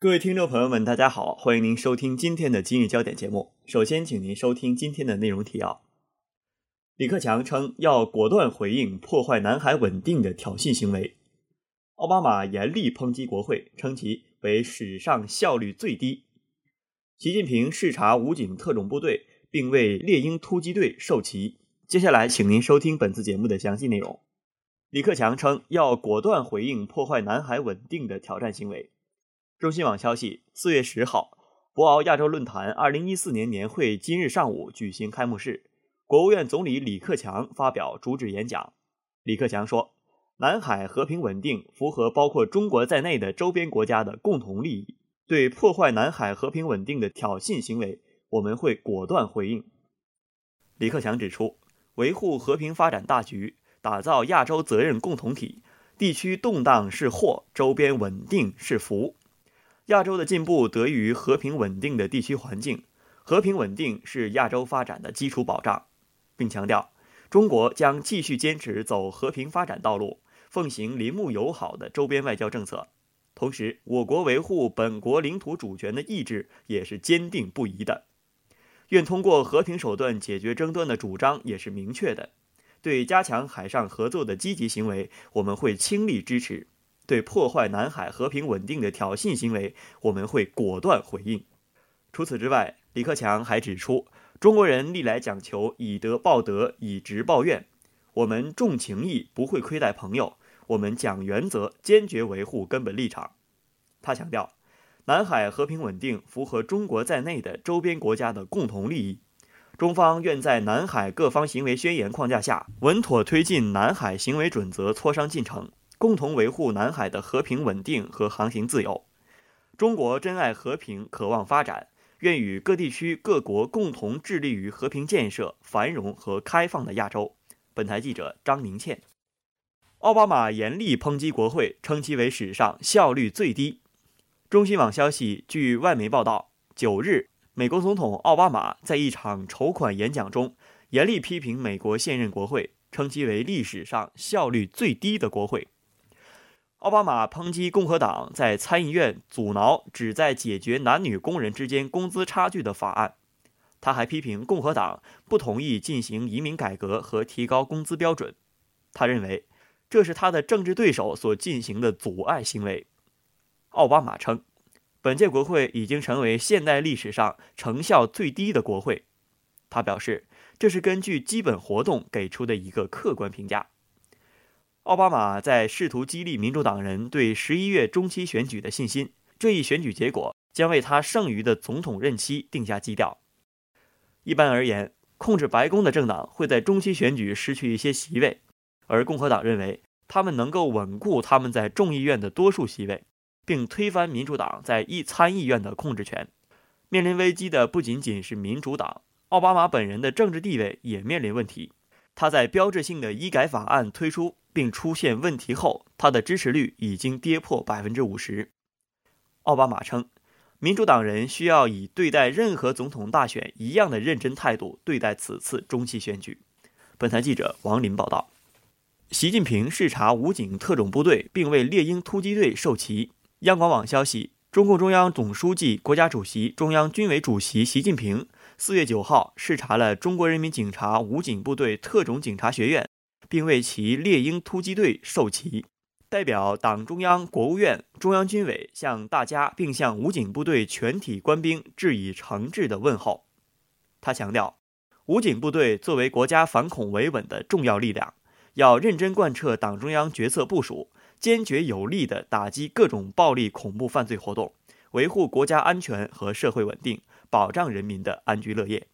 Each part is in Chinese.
各位听众朋友们，大家好，欢迎您收听今天的今日焦点节目。首先，请您收听今天的内容提要。李克强称要果断回应破坏南海稳定的挑衅行为。奥巴马严厉抨击国会，称其为史上效率最低。习近平视察武警特种部队，并为猎鹰突击队授旗。接下来，请您收听本次节目的详细内容。李克强称要果断回应破坏南海稳定的挑战行为。中新网消息，四月十号，博鳌亚洲论坛二零一四年年会今日上午举行开幕式，国务院总理李克强发表主旨演讲。李克强说：“南海和平稳定符合包括中国在内的周边国家的共同利益，对破坏南海和平稳定的挑衅行为，我们会果断回应。”李克强指出，维护和平发展大局，打造亚洲责任共同体，地区动荡是祸，周边稳定是福。亚洲的进步得益于和平稳定的地区环境，和平稳定是亚洲发展的基础保障，并强调中国将继续坚持走和平发展道路，奉行邻睦友好的周边外交政策。同时，我国维护本国领土主权的意志也是坚定不移的，愿通过和平手段解决争端的主张也是明确的。对加强海上合作的积极行为，我们会倾力支持。对破坏南海和平稳定的挑衅行为，我们会果断回应。除此之外，李克强还指出，中国人历来讲求以德报德，以直报怨。我们重情义，不会亏待朋友；我们讲原则，坚决维护根本立场。他强调，南海和平稳定符合中国在内的周边国家的共同利益。中方愿在南海各方行为宣言框架下，稳妥推进南海行为准则磋商进程。共同维护南海的和平稳定和航行自由。中国珍爱和平，渴望发展，愿与各地区各国共同致力于和平建设、繁荣和开放的亚洲。本台记者张宁倩。奥巴马严厉抨击国会，称其为史上效率最低。中新网消息，据外媒报道，九日，美国总统奥巴马在一场筹款演讲中，严厉批评美国现任国会，称其为历史上效率最低的国会。奥巴马抨击共和党在参议院阻挠旨在解决男女工人之间工资差距的法案。他还批评共和党不同意进行移民改革和提高工资标准。他认为这是他的政治对手所进行的阻碍行为。奥巴马称，本届国会已经成为现代历史上成效最低的国会。他表示，这是根据基本活动给出的一个客观评价。奥巴马在试图激励民主党人对十一月中期选举的信心，这一选举结果将为他剩余的总统任期定下基调。一般而言，控制白宫的政党会在中期选举失去一些席位，而共和党认为他们能够稳固他们在众议院的多数席位，并推翻民主党在一参议院的控制权。面临危机的不仅仅是民主党，奥巴马本人的政治地位也面临问题。他在标志性的医改法案推出。并出现问题后，他的支持率已经跌破百分之五十。奥巴马称，民主党人需要以对待任何总统大选一样的认真态度对待此次中期选举。本台记者王林报道。习近平视察武警特种部队，并为猎鹰突击队授旗。央广网消息，中共中央总书记、国家主席、中央军委主席习近平四月九号视察了中国人民警察武警部队特种警察学院。并为其猎鹰突击队授旗，代表党中央、国务院、中央军委向大家并向武警部队全体官兵致以诚挚的问候。他强调，武警部队作为国家反恐维稳的重要力量，要认真贯彻党中央决策部署，坚决有力地打击各种暴力恐怖犯罪活动，维护国家安全和社会稳定，保障人民的安居乐业。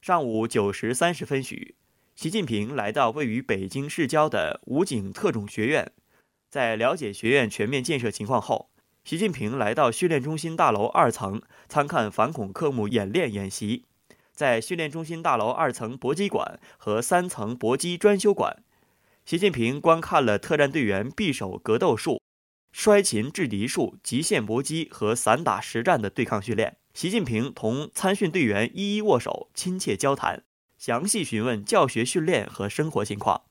上午九时三十分许。习近平来到位于北京市郊的武警特种学院，在了解学院全面建设情况后，习近平来到训练中心大楼二层参看反恐科目演练演习。在训练中心大楼二层搏击馆和三层搏击专修馆，习近平观看了特战队员匕首格斗术、摔擒制敌术、极限搏击和散打实战的对抗训练。习近平同参训队员一一握手，亲切交谈。详细询问教学训练和生活情况，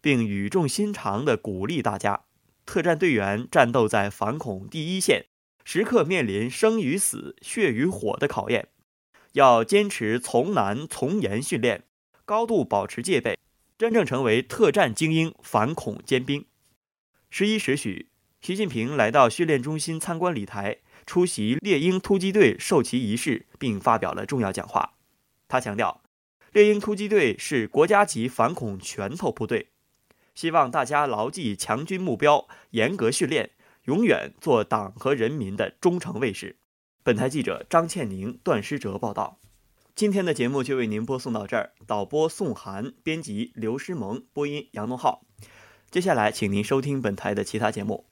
并语重心长地鼓励大家：特战队员战斗在反恐第一线，时刻面临生与死、血与火的考验，要坚持从难从严训练，高度保持戒备，真正成为特战精英、反恐尖兵。十一时许，习近平来到训练中心参观礼台，出席猎鹰突击队授旗仪式，并发表了重要讲话。他强调，猎鹰突击队是国家级反恐拳头部队，希望大家牢记强军目标，严格训练。永远做党和人民的忠诚卫士。本台记者张倩宁、段诗哲报道。今天的节目就为您播送到这儿。导播宋涵，编辑刘诗萌，播音杨东浩。接下来，请您收听本台的其他节目。